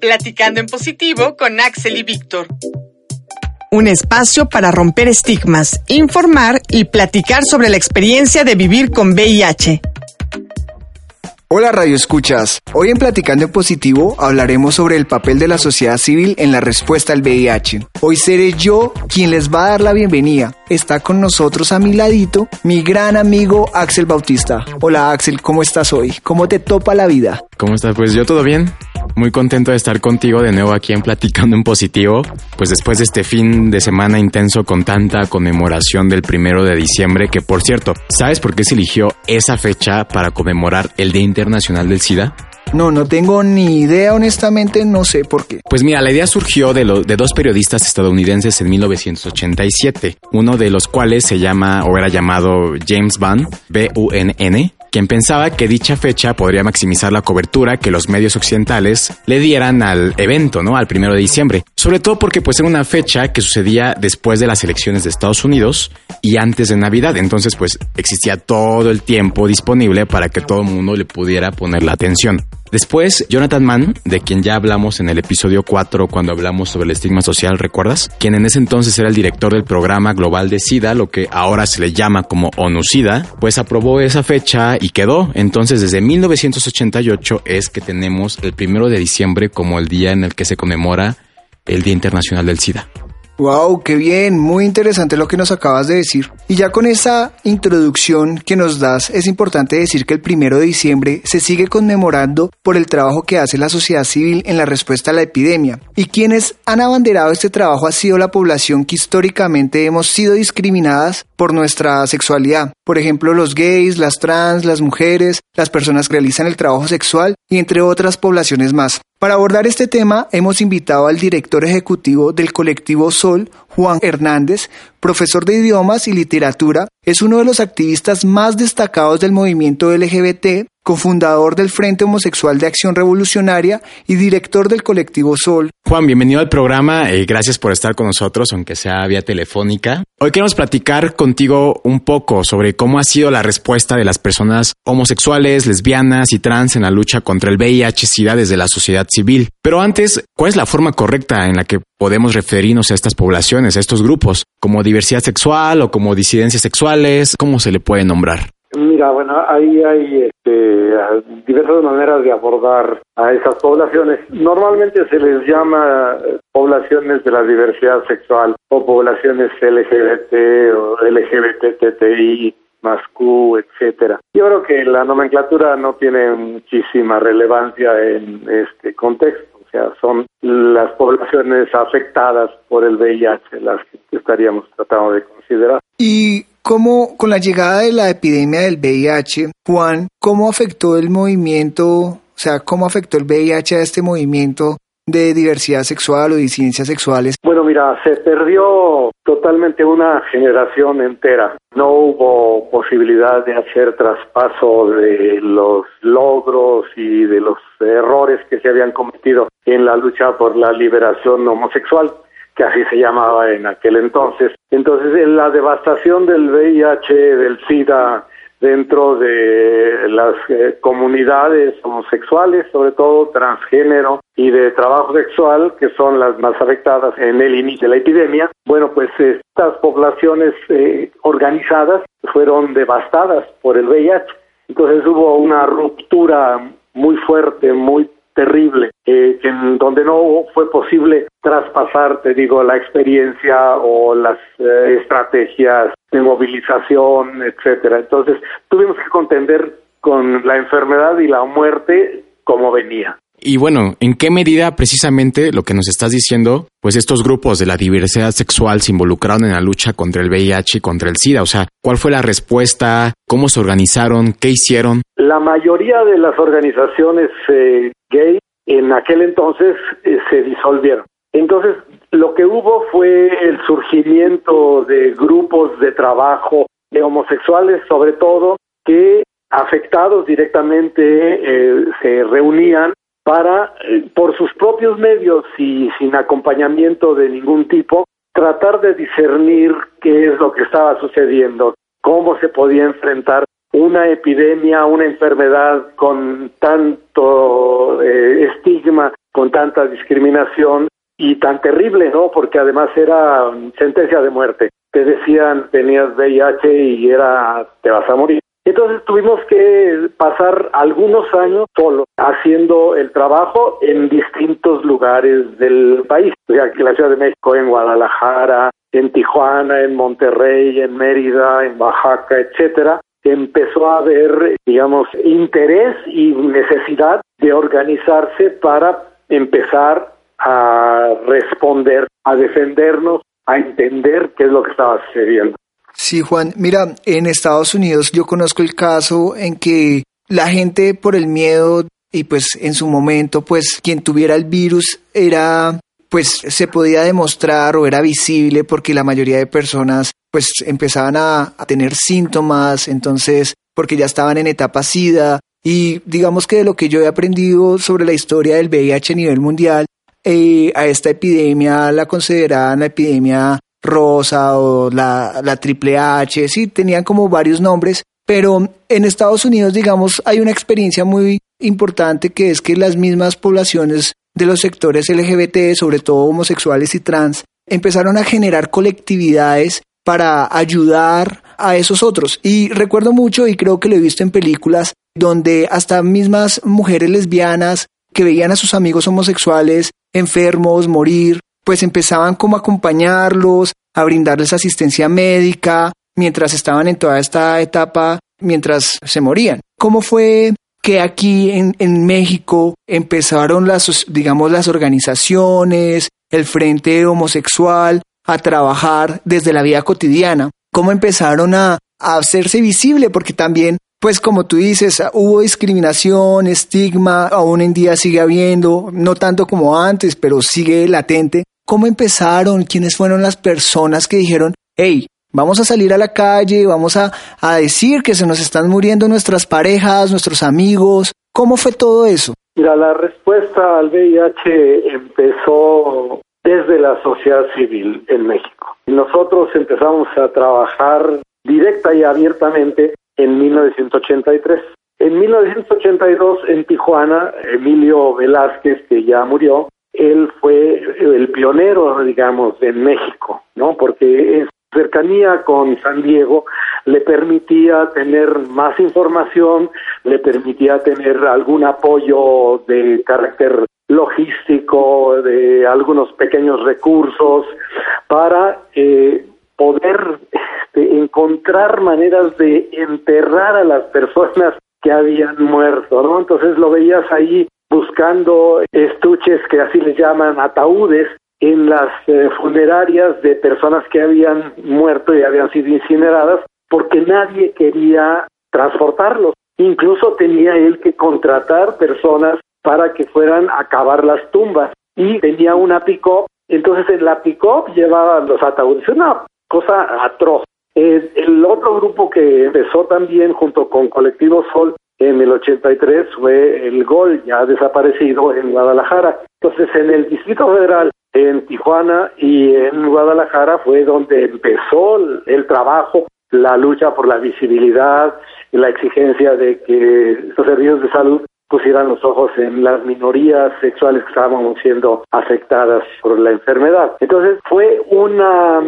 Platicando en positivo con Axel y Víctor. Un espacio para romper estigmas, informar y platicar sobre la experiencia de vivir con VIH. Hola Radio Escuchas. Hoy en Platicando en Positivo hablaremos sobre el papel de la sociedad civil en la respuesta al VIH. Hoy seré yo quien les va a dar la bienvenida. Está con nosotros a mi ladito mi gran amigo Axel Bautista. Hola Axel, ¿cómo estás hoy? ¿Cómo te topa la vida? ¿Cómo estás? Pues yo todo bien. Muy contento de estar contigo de nuevo aquí en Platicando en Positivo. Pues después de este fin de semana intenso con tanta conmemoración del primero de diciembre, que por cierto, ¿sabes por qué se eligió esa fecha para conmemorar el Día Internacional del SIDA? No, no tengo ni idea, honestamente, no sé por qué. Pues mira, la idea surgió de, de dos periodistas estadounidenses en 1987, uno de los cuales se llama o era llamado James Bunn, B-U-N-N, quien pensaba que dicha fecha podría maximizar la cobertura que los medios occidentales le dieran al evento, ¿no? Al primero de diciembre. Sobre todo porque pues era una fecha que sucedía después de las elecciones de Estados Unidos y antes de Navidad. Entonces pues existía todo el tiempo disponible para que todo el mundo le pudiera poner la atención. Después, Jonathan Mann, de quien ya hablamos en el episodio 4 cuando hablamos sobre el estigma social, ¿recuerdas? Quien en ese entonces era el director del programa global de SIDA, lo que ahora se le llama como ONU-SIDA, pues aprobó esa fecha y quedó. Entonces, desde 1988 es que tenemos el primero de diciembre como el día en el que se conmemora el Día Internacional del SIDA. Wow, qué bien, muy interesante lo que nos acabas de decir. Y ya con esa introducción que nos das, es importante decir que el primero de diciembre se sigue conmemorando por el trabajo que hace la sociedad civil en la respuesta a la epidemia. Y quienes han abanderado este trabajo ha sido la población que históricamente hemos sido discriminadas por nuestra sexualidad. Por ejemplo, los gays, las trans, las mujeres, las personas que realizan el trabajo sexual y entre otras poblaciones más. Para abordar este tema hemos invitado al director ejecutivo del colectivo Sol, Juan Hernández, profesor de idiomas y literatura, es uno de los activistas más destacados del movimiento LGBT, cofundador del Frente Homosexual de Acción Revolucionaria y director del colectivo Sol. Juan, bienvenido al programa. Eh, gracias por estar con nosotros, aunque sea vía telefónica. Hoy queremos platicar contigo un poco sobre cómo ha sido la respuesta de las personas homosexuales, lesbianas y trans en la lucha contra el VIH-Sida desde la sociedad civil. Pero antes, ¿cuál es la forma correcta en la que podemos referirnos a estas poblaciones, a estos grupos, como diversidad sexual o como disidencias sexuales? ¿Cómo se le puede nombrar? Mira, bueno, ahí hay este, diversas maneras de abordar a esas poblaciones. Normalmente se les llama eh, poblaciones de la diversidad sexual o poblaciones LGBT o LGBTTI más Q, etcétera. Yo creo que la nomenclatura no tiene muchísima relevancia en este contexto, sea, son las poblaciones afectadas por el VIH las que estaríamos tratando de considerar. Y ¿Cómo, con la llegada de la epidemia del VIH, Juan, cómo afectó el movimiento, o sea, cómo afectó el VIH a este movimiento de diversidad sexual o disidencias sexuales? Bueno, mira, se perdió totalmente una generación entera. No hubo posibilidad de hacer traspaso de los logros y de los errores que se habían cometido en la lucha por la liberación homosexual que así se llamaba en aquel entonces. Entonces, en la devastación del VIH, del SIDA, dentro de las eh, comunidades homosexuales, sobre todo transgénero y de trabajo sexual, que son las más afectadas en el inicio de la epidemia, bueno, pues estas poblaciones eh, organizadas fueron devastadas por el VIH. Entonces hubo una ruptura muy fuerte, muy terrible, eh, en donde no fue posible traspasar, te digo, la experiencia o las eh, estrategias de movilización, etcétera. Entonces, tuvimos que contender con la enfermedad y la muerte como venía. Y bueno, ¿en qué medida precisamente lo que nos estás diciendo, pues estos grupos de la diversidad sexual se involucraron en la lucha contra el VIH y contra el SIDA? O sea, ¿cuál fue la respuesta? ¿Cómo se organizaron? ¿Qué hicieron? La mayoría de las organizaciones eh, gay en aquel entonces eh, se disolvieron. Entonces, lo que hubo fue el surgimiento de grupos de trabajo de homosexuales, sobre todo, que afectados directamente eh, se reunían para, eh, por sus propios medios y sin acompañamiento de ningún tipo, tratar de discernir qué es lo que estaba sucediendo, cómo se podía enfrentar una epidemia, una enfermedad con tanto eh, estigma, con tanta discriminación y tan terrible, ¿no? Porque además era sentencia de muerte. Te decían tenías VIH y era te vas a morir. Entonces tuvimos que pasar algunos años solo haciendo el trabajo en distintos lugares del país. O sea, en la Ciudad de México, en Guadalajara, en Tijuana, en Monterrey, en Mérida, en Oaxaca, etcétera empezó a haber, digamos, interés y necesidad de organizarse para empezar a responder, a defendernos, a entender qué es lo que estaba sucediendo. Sí, Juan, mira, en Estados Unidos yo conozco el caso en que la gente por el miedo y pues en su momento pues quien tuviera el virus era pues se podía demostrar o era visible porque la mayoría de personas pues empezaban a, tener síntomas, entonces porque ya estaban en etapa SIDA. Y digamos que de lo que yo he aprendido sobre la historia del VIH a nivel mundial, eh, a esta epidemia la consideraban la epidemia rosa o la, la triple H, sí, tenían como varios nombres, pero en Estados Unidos, digamos, hay una experiencia muy importante que es que las mismas poblaciones de los sectores LGBT, sobre todo homosexuales y trans, empezaron a generar colectividades para ayudar a esos otros. Y recuerdo mucho, y creo que lo he visto en películas, donde hasta mismas mujeres lesbianas que veían a sus amigos homosexuales enfermos, morir, pues empezaban como a acompañarlos, a brindarles asistencia médica, mientras estaban en toda esta etapa, mientras se morían. ¿Cómo fue que aquí en, en México empezaron las, digamos, las organizaciones, el Frente Homosexual, a trabajar desde la vida cotidiana? ¿Cómo empezaron a, a hacerse visible? Porque también pues como tú dices, hubo discriminación, estigma, aún en día sigue habiendo, no tanto como antes, pero sigue latente. ¿Cómo empezaron? ¿Quiénes fueron las personas que dijeron, hey, vamos a salir a la calle, vamos a, a decir que se nos están muriendo nuestras parejas, nuestros amigos? ¿Cómo fue todo eso? Mira, la respuesta al VIH empezó desde la sociedad civil en México. Nosotros empezamos a trabajar directa y abiertamente en 1983. En 1982 en Tijuana, Emilio Velázquez, que ya murió, él fue el pionero, digamos, en México, ¿no? Porque en cercanía con San Diego le permitía tener más información, le permitía tener algún apoyo de carácter logístico, de algunos pequeños recursos para eh, poder este, encontrar maneras de enterrar a las personas que habían muerto, ¿no? Entonces lo veías ahí buscando estuches que así les llaman ataúdes en las eh, funerarias de personas que habían muerto y habían sido incineradas porque nadie quería transportarlos. Incluso tenía él que contratar personas para que fueran a cavar las tumbas y tenía una pick entonces en la pick llevaba los ataúdes, una cosa atroz. el otro grupo que empezó también junto con Colectivo Sol en el 83 fue el Gol, ya desaparecido en Guadalajara. Entonces, en el Distrito Federal, en Tijuana y en Guadalajara fue donde empezó el trabajo, la lucha por la visibilidad y la exigencia de que los servicios de salud pusieran los ojos en las minorías sexuales que estábamos siendo afectadas por la enfermedad. Entonces, fue una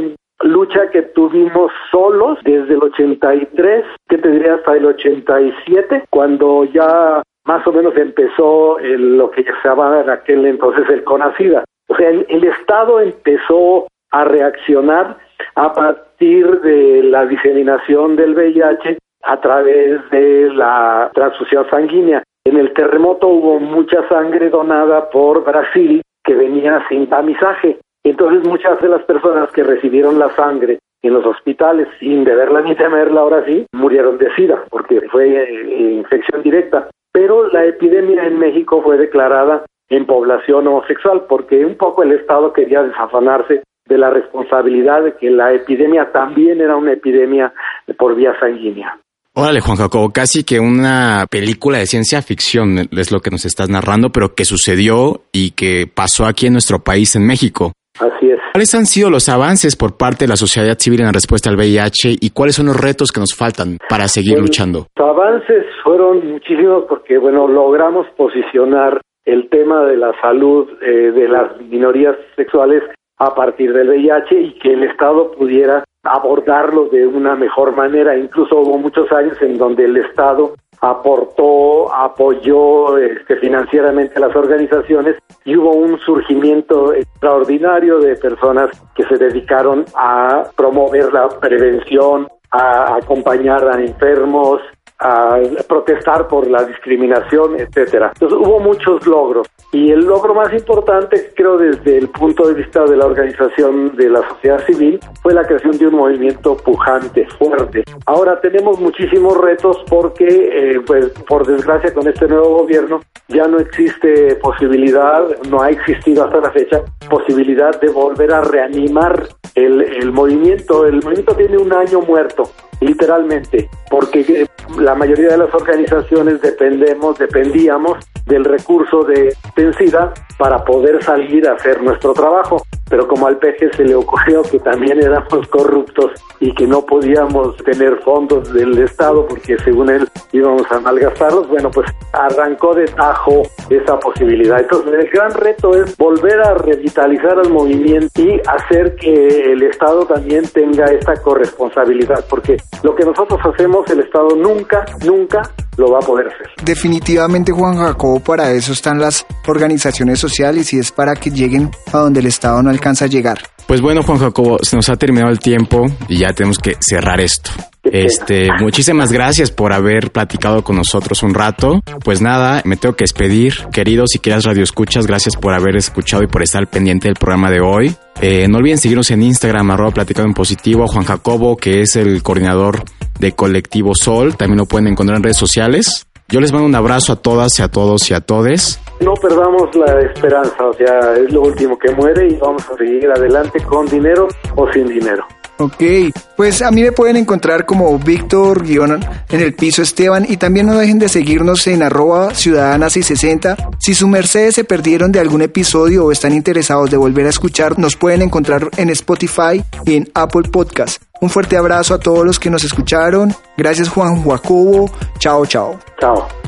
lucha que tuvimos solos desde el 83, que tendría hasta el 87, cuando ya más o menos empezó lo que se llamaba en aquel entonces el CONACIDA. O sea, el, Estado empezó a reaccionar a partir de la diseminación del VIH a través de la transfusión sanguínea. En el terremoto hubo mucha sangre donada por Brasil que venía sin tamizaje entonces muchas de las personas que recibieron la sangre en los hospitales sin deberla ni temerla ahora sí, murieron de SIDA porque fue eh, infección directa. Pero la epidemia en México fue declarada en población homosexual porque un poco el Estado quería desafanarse de la responsabilidad de que la epidemia también era una epidemia por vía sanguínea. Órale, Juan Jacobo, casi que una película de ciencia ficción es lo que nos estás narrando, pero que sucedió y que pasó aquí en nuestro país, en México. Así es. ¿Cuáles han sido los avances por parte de la sociedad civil en la respuesta al VIH y cuáles son los retos que nos faltan para seguir luchando? Los avances fueron muchísimos porque, bueno, logramos posicionar el tema de la salud eh, de las minorías sexuales a partir del VIH y que el Estado pudiera abordarlo de una mejor manera. Incluso hubo muchos años en donde el Estado aportó, apoyó este, financieramente a las organizaciones y hubo un surgimiento extraordinario de personas que se dedicaron a promover la prevención, a acompañar a enfermos, a protestar por la discriminación, etcétera. Entonces hubo muchos logros y el logro más importante, creo desde el punto de vista de la organización de la sociedad civil, fue la creación de un movimiento pujante, fuerte. Ahora tenemos muchísimos retos porque, eh, pues, por desgracia, con este nuevo gobierno ya no existe posibilidad, no ha existido hasta la fecha posibilidad de volver a reanimar el, el movimiento. El movimiento tiene un año muerto literalmente, porque eh, la mayoría de las organizaciones dependemos, dependíamos del recurso de SIDA para poder salir a hacer nuestro trabajo. Pero como al peje se le ocurrió que también éramos corruptos y que no podíamos tener fondos del Estado porque según él íbamos a malgastarlos, bueno, pues arrancó de tajo esa posibilidad. Entonces el gran reto es volver a revitalizar al movimiento y hacer que el Estado también tenga esta corresponsabilidad, porque lo que nosotros hacemos el Estado nunca, nunca lo va a poder hacer. Definitivamente, Juan Jacobo, para eso están las organizaciones sociales y es para que lleguen a donde el Estado no alcanza a llegar. Pues bueno, Juan Jacobo, se nos ha terminado el tiempo y ya tenemos que cerrar esto. Este, muchísimas gracias por haber platicado con nosotros un rato. Pues nada, me tengo que despedir. Queridos y queridas radioescuchas, gracias por haber escuchado y por estar pendiente del programa de hoy. Eh, no olviden seguirnos en Instagram, arroba platicado en positivo, Juan Jacobo, que es el coordinador de Colectivo Sol. También lo pueden encontrar en redes sociales. Yo les mando un abrazo a todas y a todos y a todes. No perdamos la esperanza, o sea, es lo último que muere y vamos a seguir adelante con dinero o sin dinero. Ok, pues a mí me pueden encontrar como Víctor guion en el piso Esteban y también no dejen de seguirnos en arroba ciudadanas y 60. Si su mercedes se perdieron de algún episodio o están interesados de volver a escuchar, nos pueden encontrar en Spotify y en Apple Podcast. Un fuerte abrazo a todos los que nos escucharon. Gracias Juan Jacobo. Chao, chao. Chao.